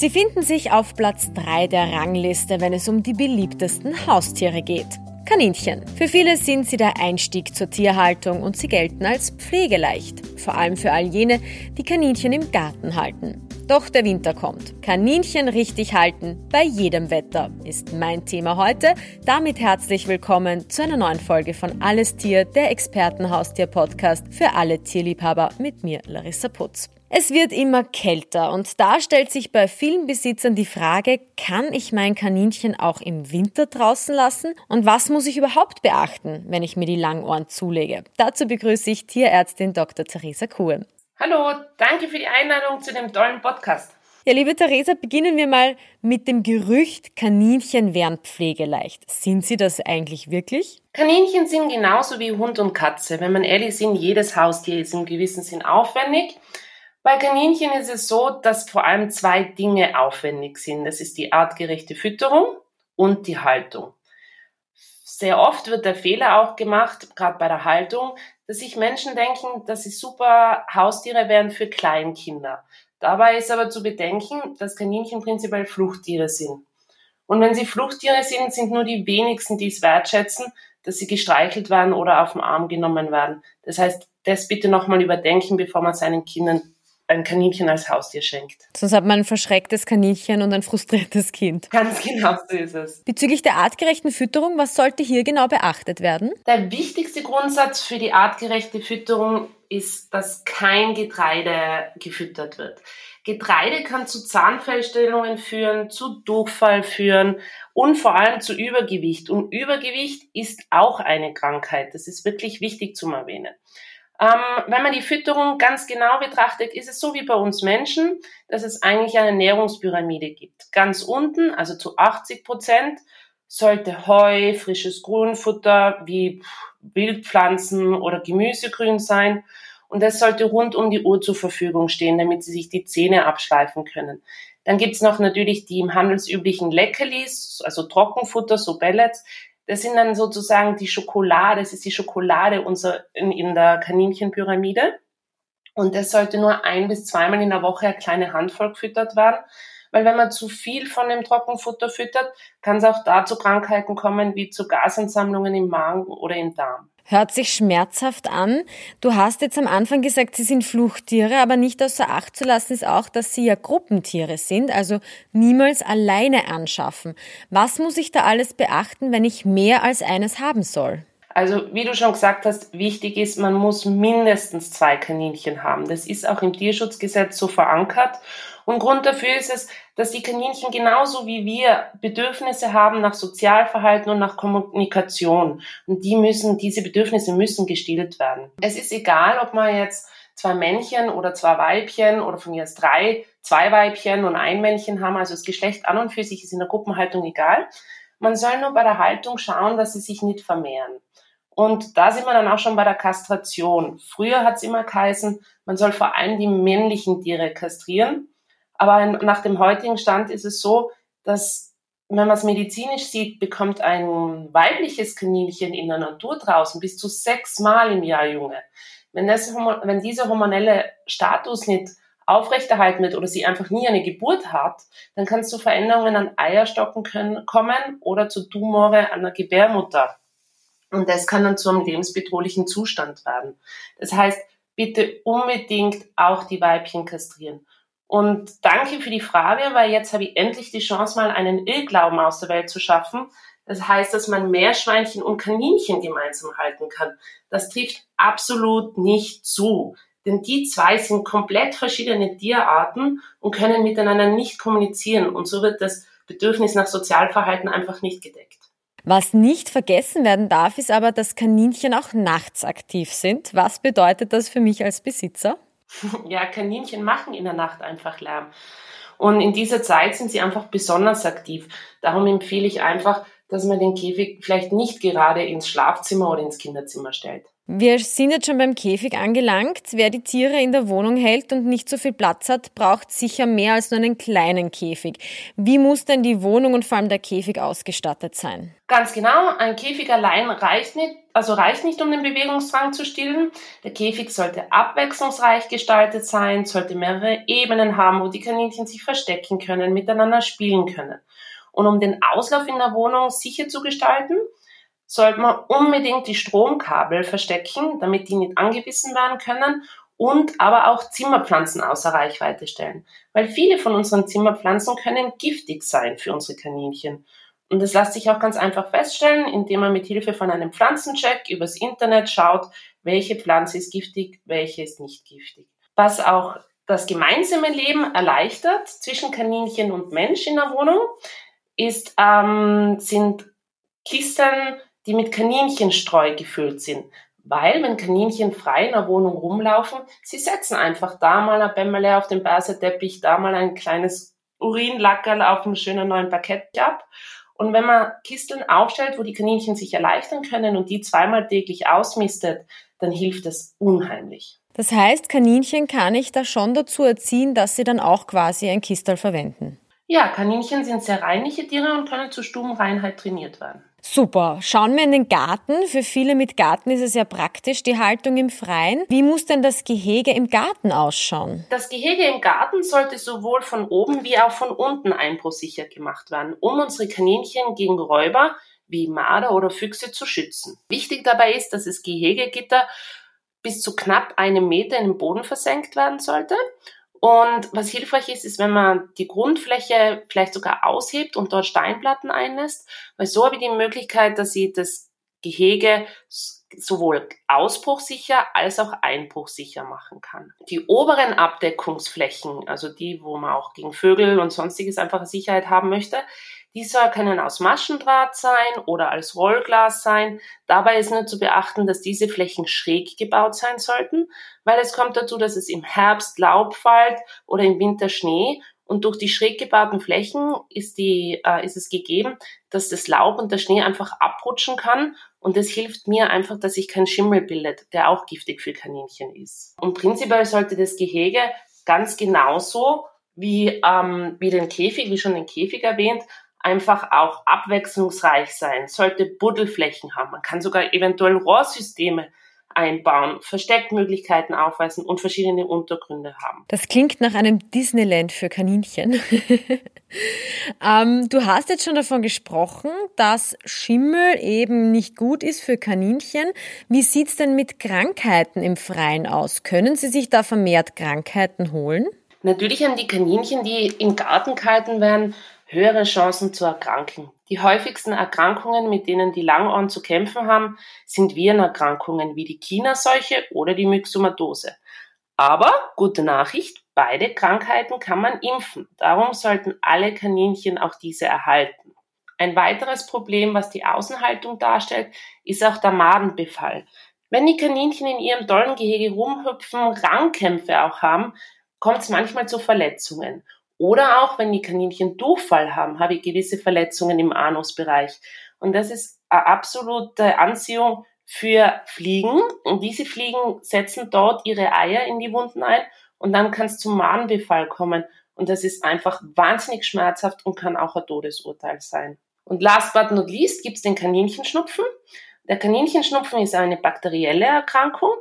Sie finden sich auf Platz 3 der Rangliste, wenn es um die beliebtesten Haustiere geht. Kaninchen. Für viele sind sie der Einstieg zur Tierhaltung und sie gelten als pflegeleicht. Vor allem für all jene, die Kaninchen im Garten halten. Doch der Winter kommt. Kaninchen richtig halten bei jedem Wetter ist mein Thema heute. Damit herzlich willkommen zu einer neuen Folge von Alles Tier, der Expertenhaustier-Podcast für alle Tierliebhaber mit mir, Larissa Putz. Es wird immer kälter und da stellt sich bei vielen Besitzern die Frage, kann ich mein Kaninchen auch im Winter draußen lassen? Und was muss ich überhaupt beachten, wenn ich mir die Langohren zulege? Dazu begrüße ich Tierärztin Dr. Theresa Kuhn. Hallo, danke für die Einladung zu dem tollen Podcast. Ja, liebe Theresa, beginnen wir mal mit dem Gerücht, Kaninchen wären pflegeleicht. Sind sie das eigentlich wirklich? Kaninchen sind genauso wie Hund und Katze. Wenn man ehrlich ist, jedes Haustier ist im gewissen Sinn aufwendig. Bei Kaninchen ist es so, dass vor allem zwei Dinge aufwendig sind. Das ist die artgerechte Fütterung und die Haltung. Sehr oft wird der Fehler auch gemacht, gerade bei der Haltung, dass sich Menschen denken, dass sie super Haustiere wären für Kleinkinder. Dabei ist aber zu bedenken, dass Kaninchen prinzipiell Fluchttiere sind. Und wenn sie Fluchttiere sind, sind nur die wenigsten, die es wertschätzen, dass sie gestreichelt werden oder auf den Arm genommen werden. Das heißt, das bitte nochmal überdenken, bevor man seinen Kindern ein Kaninchen als Haustier schenkt. Sonst hat man ein verschrecktes Kaninchen und ein frustriertes Kind. Ganz genau so ist es. Bezüglich der artgerechten Fütterung, was sollte hier genau beachtet werden? Der wichtigste Grundsatz für die artgerechte Fütterung ist, dass kein Getreide gefüttert wird. Getreide kann zu Zahnfellstellungen führen, zu Durchfall führen und vor allem zu Übergewicht. Und Übergewicht ist auch eine Krankheit. Das ist wirklich wichtig zu erwähnen. Ähm, wenn man die Fütterung ganz genau betrachtet, ist es so wie bei uns Menschen, dass es eigentlich eine Ernährungspyramide gibt. Ganz unten, also zu 80 Prozent, sollte Heu, frisches Grünfutter wie Wildpflanzen oder Gemüsegrün sein. Und das sollte rund um die Uhr zur Verfügung stehen, damit sie sich die Zähne abschleifen können. Dann gibt's noch natürlich die im handelsüblichen Leckerlis, also Trockenfutter, so Pellets. Das sind dann sozusagen die Schokolade, das ist die Schokolade unser, in, in der Kaninchenpyramide. Und das sollte nur ein bis zweimal in der Woche eine kleine Handvoll gefüttert werden. Weil wenn man zu viel von dem Trockenfutter füttert, kann es auch dazu Krankheiten kommen, wie zu Gasansammlungen im Magen oder im Darm. Hört sich schmerzhaft an. Du hast jetzt am Anfang gesagt, sie sind Fluchttiere, aber nicht außer Acht zu lassen ist auch, dass sie ja Gruppentiere sind, also niemals alleine anschaffen. Was muss ich da alles beachten, wenn ich mehr als eines haben soll? Also, wie du schon gesagt hast, wichtig ist, man muss mindestens zwei Kaninchen haben. Das ist auch im Tierschutzgesetz so verankert. Und Grund dafür ist es, dass die Kaninchen genauso wie wir Bedürfnisse haben nach Sozialverhalten und nach Kommunikation. Und die müssen, diese Bedürfnisse müssen gestillt werden. Es ist egal, ob man jetzt zwei Männchen oder zwei Weibchen oder von mir aus drei, zwei Weibchen und ein Männchen haben. Also das Geschlecht an und für sich ist in der Gruppenhaltung egal. Man soll nur bei der Haltung schauen, dass sie sich nicht vermehren. Und da sind wir dann auch schon bei der Kastration. Früher hat es immer geheißen, man soll vor allem die männlichen Tiere kastrieren. Aber nach dem heutigen Stand ist es so, dass wenn man es medizinisch sieht, bekommt ein weibliches Kaninchen in der Natur draußen bis zu sechs Mal im Jahr Junge. Wenn, das, wenn dieser hormonelle Status nicht aufrechterhalten wird oder sie einfach nie eine Geburt hat, dann kann es zu Veränderungen an Eierstocken können, kommen oder zu Tumore an der Gebärmutter. Und das kann dann zu einem lebensbedrohlichen Zustand werden. Das heißt, bitte unbedingt auch die Weibchen kastrieren. Und danke für die Frage, weil jetzt habe ich endlich die Chance, mal einen Irrglauben aus der Welt zu schaffen. Das heißt, dass man Meerschweinchen und Kaninchen gemeinsam halten kann. Das trifft absolut nicht zu. Denn die zwei sind komplett verschiedene Tierarten und können miteinander nicht kommunizieren. Und so wird das Bedürfnis nach Sozialverhalten einfach nicht gedeckt. Was nicht vergessen werden darf, ist aber, dass Kaninchen auch nachts aktiv sind. Was bedeutet das für mich als Besitzer? Ja, Kaninchen machen in der Nacht einfach Lärm. Und in dieser Zeit sind sie einfach besonders aktiv. Darum empfehle ich einfach, dass man den Käfig vielleicht nicht gerade ins Schlafzimmer oder ins Kinderzimmer stellt. Wir sind jetzt schon beim Käfig angelangt. Wer die Tiere in der Wohnung hält und nicht so viel Platz hat, braucht sicher mehr als nur einen kleinen Käfig. Wie muss denn die Wohnung und vor allem der Käfig ausgestattet sein? Ganz genau, ein Käfig allein reicht nicht, also reicht nicht, um den Bewegungsdrang zu stillen. Der Käfig sollte abwechslungsreich gestaltet sein, sollte mehrere Ebenen haben, wo die Kaninchen sich verstecken können, miteinander spielen können. Und um den Auslauf in der Wohnung sicher zu gestalten, sollte man unbedingt die Stromkabel verstecken, damit die nicht angebissen werden können und aber auch Zimmerpflanzen außer Reichweite stellen. Weil viele von unseren Zimmerpflanzen können giftig sein für unsere Kaninchen. Und das lässt sich auch ganz einfach feststellen, indem man mit Hilfe von einem Pflanzencheck übers Internet schaut, welche Pflanze ist giftig, welche ist nicht giftig. Was auch das gemeinsame Leben erleichtert zwischen Kaninchen und Mensch in der Wohnung, ist, ähm, sind Kisten die mit Kaninchenstreu gefüllt sind. Weil, wenn Kaninchen frei in der Wohnung rumlaufen, sie setzen einfach da mal ein Bämmerle auf den Baseteppich, da mal ein kleines Urinlackerl auf einem schönen neuen Parkett ab. Und wenn man Kisteln aufstellt, wo die Kaninchen sich erleichtern können und die zweimal täglich ausmistet, dann hilft das unheimlich. Das heißt, Kaninchen kann ich da schon dazu erziehen, dass sie dann auch quasi ein Kistel verwenden. Ja, Kaninchen sind sehr reinliche Tiere und können zur Stubenreinheit trainiert werden. Super. Schauen wir in den Garten. Für viele mit Garten ist es ja praktisch, die Haltung im Freien. Wie muss denn das Gehege im Garten ausschauen? Das Gehege im Garten sollte sowohl von oben wie auch von unten einbruchsicher gemacht werden, um unsere Kaninchen gegen Räuber wie Marder oder Füchse zu schützen. Wichtig dabei ist, dass das Gehegegitter bis zu knapp einem Meter in den Boden versenkt werden sollte und was hilfreich ist, ist, wenn man die Grundfläche vielleicht sogar aushebt und dort Steinplatten einlässt, weil so habe ich die Möglichkeit, dass ich das Gehege sowohl ausbruchsicher als auch einbruchsicher machen kann. Die oberen Abdeckungsflächen, also die, wo man auch gegen Vögel und sonstiges einfach Sicherheit haben möchte, dieser können aus Maschendraht sein oder als Rollglas sein. Dabei ist nur zu beachten, dass diese Flächen schräg gebaut sein sollten, weil es kommt dazu, dass es im Herbst Laub fällt oder im Winter Schnee und durch die schräg gebauten Flächen ist, die, äh, ist es gegeben, dass das Laub und der Schnee einfach abrutschen kann. Und das hilft mir einfach, dass sich kein Schimmel bildet, der auch giftig für Kaninchen ist. Und prinzipiell sollte das Gehege ganz genauso wie, ähm, wie den Käfig, wie schon den Käfig erwähnt, einfach auch abwechslungsreich sein, sollte Buddelflächen haben. Man kann sogar eventuell Rohrsysteme einbauen, Versteckmöglichkeiten aufweisen und verschiedene Untergründe haben. Das klingt nach einem Disneyland für Kaninchen. ähm, du hast jetzt schon davon gesprochen, dass Schimmel eben nicht gut ist für Kaninchen. Wie sieht's denn mit Krankheiten im Freien aus? Können sie sich da vermehrt Krankheiten holen? Natürlich haben die Kaninchen, die im Garten gehalten werden, höhere Chancen zu erkranken. Die häufigsten Erkrankungen, mit denen die Langohren zu kämpfen haben, sind Virenerkrankungen wie die China-Seuche oder die Myxomatose. Aber gute Nachricht, beide Krankheiten kann man impfen. Darum sollten alle Kaninchen auch diese erhalten. Ein weiteres Problem, was die Außenhaltung darstellt, ist auch der Madenbefall. Wenn die Kaninchen in ihrem tollen Gehege rumhüpfen, Rangkämpfe auch haben, kommt es manchmal zu Verletzungen. Oder auch, wenn die Kaninchen Durchfall haben, habe ich gewisse Verletzungen im Anusbereich. Und das ist eine absolute Anziehung für Fliegen. Und diese Fliegen setzen dort ihre Eier in die Wunden ein und dann kann es zum Madenbefall kommen. Und das ist einfach wahnsinnig schmerzhaft und kann auch ein Todesurteil sein. Und last but not least gibt es den Kaninchenschnupfen. Der Kaninchenschnupfen ist eine bakterielle Erkrankung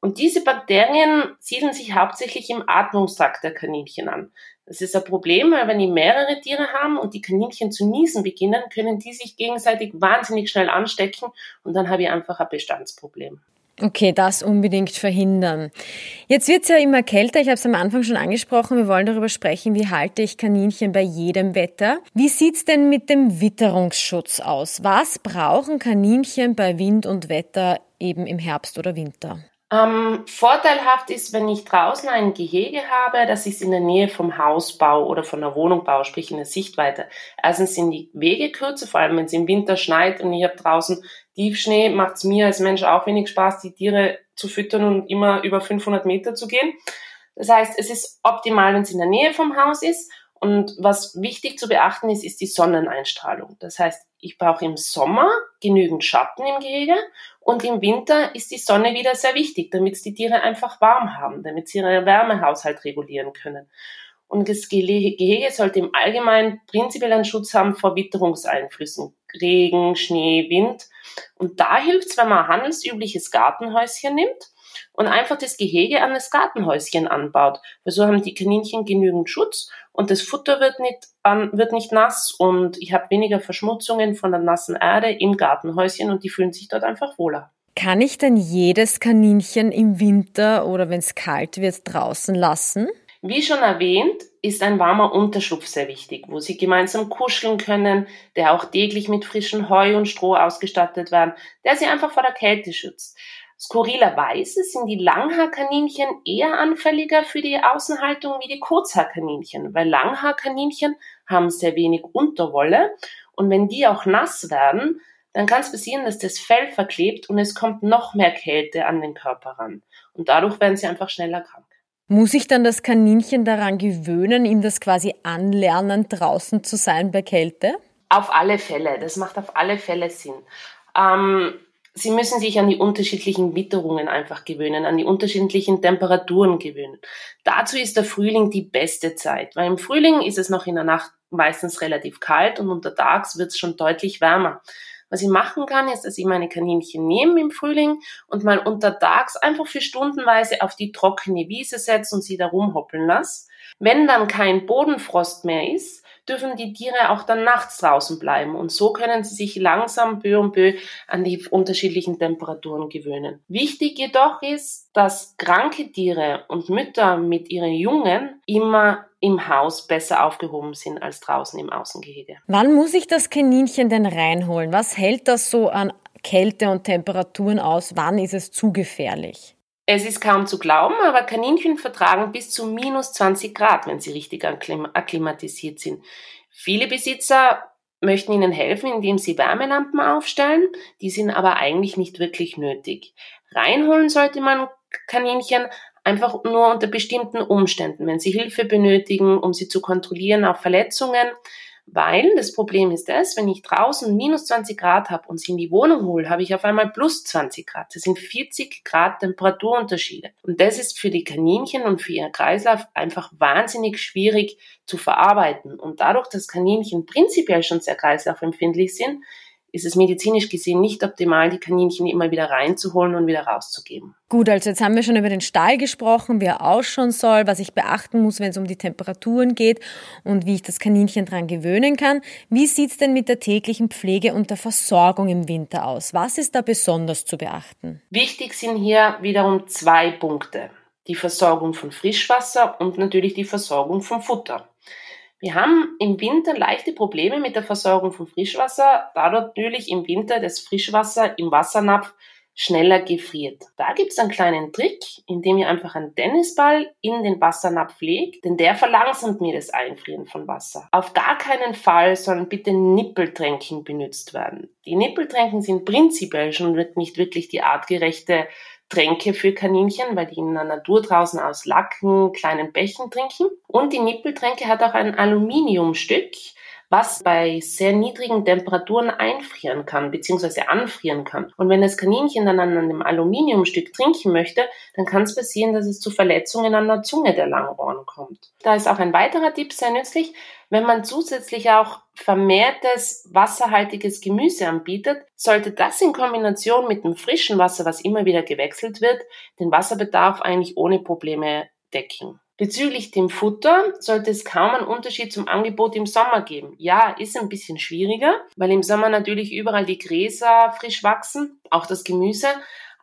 und diese Bakterien siedeln sich hauptsächlich im Atmungstrakt der Kaninchen an. Das ist ein Problem, weil wenn die mehrere Tiere haben und die Kaninchen zu niesen beginnen, können die sich gegenseitig wahnsinnig schnell anstecken und dann habe ich einfach ein Bestandsproblem. Okay, das unbedingt verhindern. Jetzt wird's ja immer kälter. Ich habe es am Anfang schon angesprochen. Wir wollen darüber sprechen, wie halte ich Kaninchen bei jedem Wetter. Wie sieht's denn mit dem Witterungsschutz aus? Was brauchen Kaninchen bei Wind und Wetter eben im Herbst oder Winter? Ähm, vorteilhaft ist, wenn ich draußen ein Gehege habe, ich es in der Nähe vom Haus baue oder von der Wohnung baue, sprich in der Sichtweite. Erstens sind die Wege kürzer, vor allem wenn es im Winter schneit und ich habe draußen Tiefschnee, macht es mir als Mensch auch wenig Spaß, die Tiere zu füttern und immer über 500 Meter zu gehen. Das heißt, es ist optimal, wenn es in der Nähe vom Haus ist. Und was wichtig zu beachten ist, ist die Sonneneinstrahlung. Das heißt, ich brauche im Sommer genügend Schatten im Gehege Und im Winter ist die Sonne wieder sehr wichtig, damit die Tiere einfach warm haben, damit sie ihren Wärmehaushalt regulieren können. Und das Gehege sollte im Allgemeinen prinzipiell einen Schutz haben vor Witterungseinflüssen, Regen, Schnee, Wind. Und da hilft es, wenn man ein handelsübliches Gartenhäuschen nimmt und einfach das Gehege an das Gartenhäuschen anbaut. Weil so haben die Kaninchen genügend Schutz und das Futter wird nicht, ähm, wird nicht nass und ich habe weniger Verschmutzungen von der nassen Erde im Gartenhäuschen und die fühlen sich dort einfach wohler. Kann ich denn jedes Kaninchen im Winter oder wenn es kalt wird draußen lassen? Wie schon erwähnt, ist ein warmer Unterschlupf sehr wichtig, wo sie gemeinsam kuscheln können, der auch täglich mit frischem Heu und Stroh ausgestattet werden, der sie einfach vor der Kälte schützt. Skurrilerweise sind die Langhaarkaninchen eher anfälliger für die Außenhaltung wie die Kurzhaarkaninchen, weil Langhaarkaninchen haben sehr wenig Unterwolle und wenn die auch nass werden, dann kann es passieren, dass das Fell verklebt und es kommt noch mehr Kälte an den Körper ran. Und dadurch werden sie einfach schneller krank. Muss ich dann das Kaninchen daran gewöhnen, ihm das quasi anlernen, draußen zu sein bei Kälte? Auf alle Fälle. Das macht auf alle Fälle Sinn. Ähm, Sie müssen sich an die unterschiedlichen Witterungen einfach gewöhnen, an die unterschiedlichen Temperaturen gewöhnen. Dazu ist der Frühling die beste Zeit, weil im Frühling ist es noch in der Nacht meistens relativ kalt und untertags wird es schon deutlich wärmer. Was ich machen kann, ist, dass ich meine Kaninchen nehme im Frühling und mal untertags einfach für stundenweise auf die trockene Wiese setze und sie da rumhoppeln lasse. Wenn dann kein Bodenfrost mehr ist, dürfen die Tiere auch dann nachts draußen bleiben und so können sie sich langsam peu und peu an die unterschiedlichen Temperaturen gewöhnen. Wichtig jedoch ist, dass kranke Tiere und Mütter mit ihren Jungen immer im Haus besser aufgehoben sind als draußen im Außengehege. Wann muss ich das Kaninchen denn reinholen? Was hält das so an Kälte und Temperaturen aus? Wann ist es zu gefährlich? Es ist kaum zu glauben, aber Kaninchen vertragen bis zu minus 20 Grad, wenn sie richtig akklimatisiert sind. Viele Besitzer möchten ihnen helfen, indem sie Wärmelampen aufstellen, die sind aber eigentlich nicht wirklich nötig. Reinholen sollte man Kaninchen einfach nur unter bestimmten Umständen, wenn sie Hilfe benötigen, um sie zu kontrollieren auf Verletzungen, weil das Problem ist das, wenn ich draußen minus 20 Grad habe und sie in die Wohnung hole, habe ich auf einmal plus 20 Grad. Das sind 40 Grad Temperaturunterschiede. Und das ist für die Kaninchen und für ihren Kreislauf einfach wahnsinnig schwierig zu verarbeiten. Und dadurch, dass Kaninchen prinzipiell schon sehr kreislaufempfindlich sind, ist es medizinisch gesehen nicht optimal, die Kaninchen immer wieder reinzuholen und wieder rauszugeben. Gut, also jetzt haben wir schon über den Stall gesprochen, wie er ausschauen soll, was ich beachten muss, wenn es um die Temperaturen geht und wie ich das Kaninchen dran gewöhnen kann. Wie sieht's denn mit der täglichen Pflege und der Versorgung im Winter aus? Was ist da besonders zu beachten? Wichtig sind hier wiederum zwei Punkte. Die Versorgung von Frischwasser und natürlich die Versorgung von Futter. Wir haben im Winter leichte Probleme mit der Versorgung von Frischwasser, da natürlich im Winter das Frischwasser im Wassernapf schneller gefriert. Da gibt's einen kleinen Trick, indem ihr einfach einen Tennisball in den Wassernapf legt, denn der verlangsamt mir das Einfrieren von Wasser. Auf gar keinen Fall sollen bitte Nippeltränken benutzt werden. Die Nippeltränken sind prinzipiell schon nicht wirklich die artgerechte Tränke für Kaninchen, weil die in der Natur draußen aus Lacken, kleinen Bächen trinken. Und die Nippeltränke hat auch ein Aluminiumstück, was bei sehr niedrigen Temperaturen einfrieren kann bzw. anfrieren kann. Und wenn das Kaninchen dann an einem Aluminiumstück trinken möchte, dann kann es passieren, dass es zu Verletzungen an der Zunge der Langohren kommt. Da ist auch ein weiterer Tipp sehr nützlich, wenn man zusätzlich auch vermehrtes wasserhaltiges Gemüse anbietet, sollte das in Kombination mit dem frischen Wasser, was immer wieder gewechselt wird, den Wasserbedarf eigentlich ohne Probleme decken. Bezüglich dem Futter sollte es kaum einen Unterschied zum Angebot im Sommer geben. Ja, ist ein bisschen schwieriger, weil im Sommer natürlich überall die Gräser frisch wachsen, auch das Gemüse,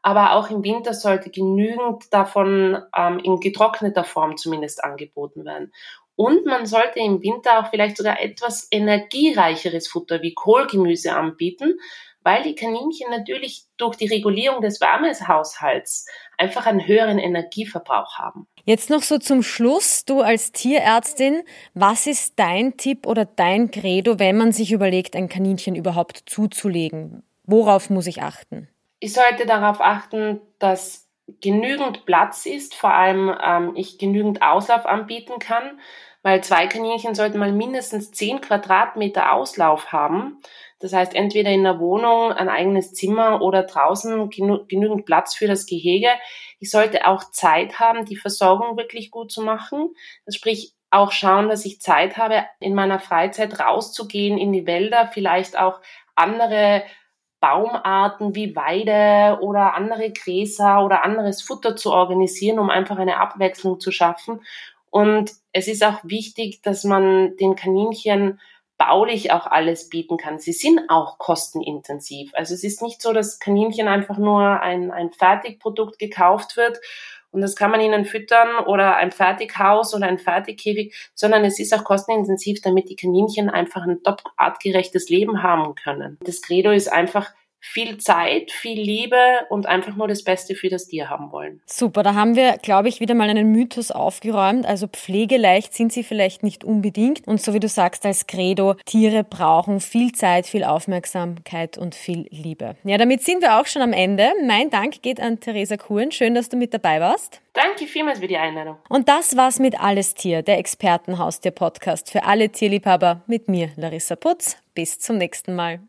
aber auch im Winter sollte genügend davon ähm, in getrockneter Form zumindest angeboten werden. Und man sollte im Winter auch vielleicht sogar etwas energiereicheres Futter wie Kohlgemüse anbieten, weil die Kaninchen natürlich durch die Regulierung des Wärmehaushalts einfach einen höheren Energieverbrauch haben. Jetzt noch so zum Schluss, du als Tierärztin, was ist dein Tipp oder dein Credo, wenn man sich überlegt, ein Kaninchen überhaupt zuzulegen? Worauf muss ich achten? Ich sollte darauf achten, dass genügend Platz ist, vor allem ähm, ich genügend Auslauf anbieten kann, weil zwei Kaninchen sollten mal mindestens 10 Quadratmeter Auslauf haben, Das heißt, entweder in der Wohnung ein eigenes Zimmer oder draußen genü genügend Platz für das Gehege. Ich sollte auch Zeit haben, die Versorgung wirklich gut zu machen. Das sprich, auch schauen, dass ich Zeit habe, in meiner Freizeit rauszugehen in die Wälder, vielleicht auch andere Baumarten wie Weide oder andere Gräser oder anderes Futter zu organisieren, um einfach eine Abwechslung zu schaffen. Und es ist auch wichtig, dass man den Kaninchen baulich auch alles bieten kann. Sie sind auch kostenintensiv. Also es ist nicht so, dass Kaninchen einfach nur ein, ein Fertigprodukt gekauft wird und das kann man ihnen füttern oder ein Fertighaus oder ein Fertigkäfig, sondern es ist auch kostenintensiv, damit die Kaninchen einfach ein top artgerechtes Leben haben können. Das Credo ist einfach, viel Zeit, viel Liebe und einfach nur das Beste für das Tier haben wollen. Super, da haben wir, glaube ich, wieder mal einen Mythos aufgeräumt. Also pflegeleicht sind sie vielleicht nicht unbedingt. Und so wie du sagst, als Credo, Tiere brauchen viel Zeit, viel Aufmerksamkeit und viel Liebe. Ja, damit sind wir auch schon am Ende. Mein Dank geht an Theresa Kuhn. Schön, dass du mit dabei warst. Danke vielmals für die Einladung. Und das war's mit Alles Tier, der Expertenhaustier-Podcast für alle Tierliebhaber mit mir, Larissa Putz. Bis zum nächsten Mal.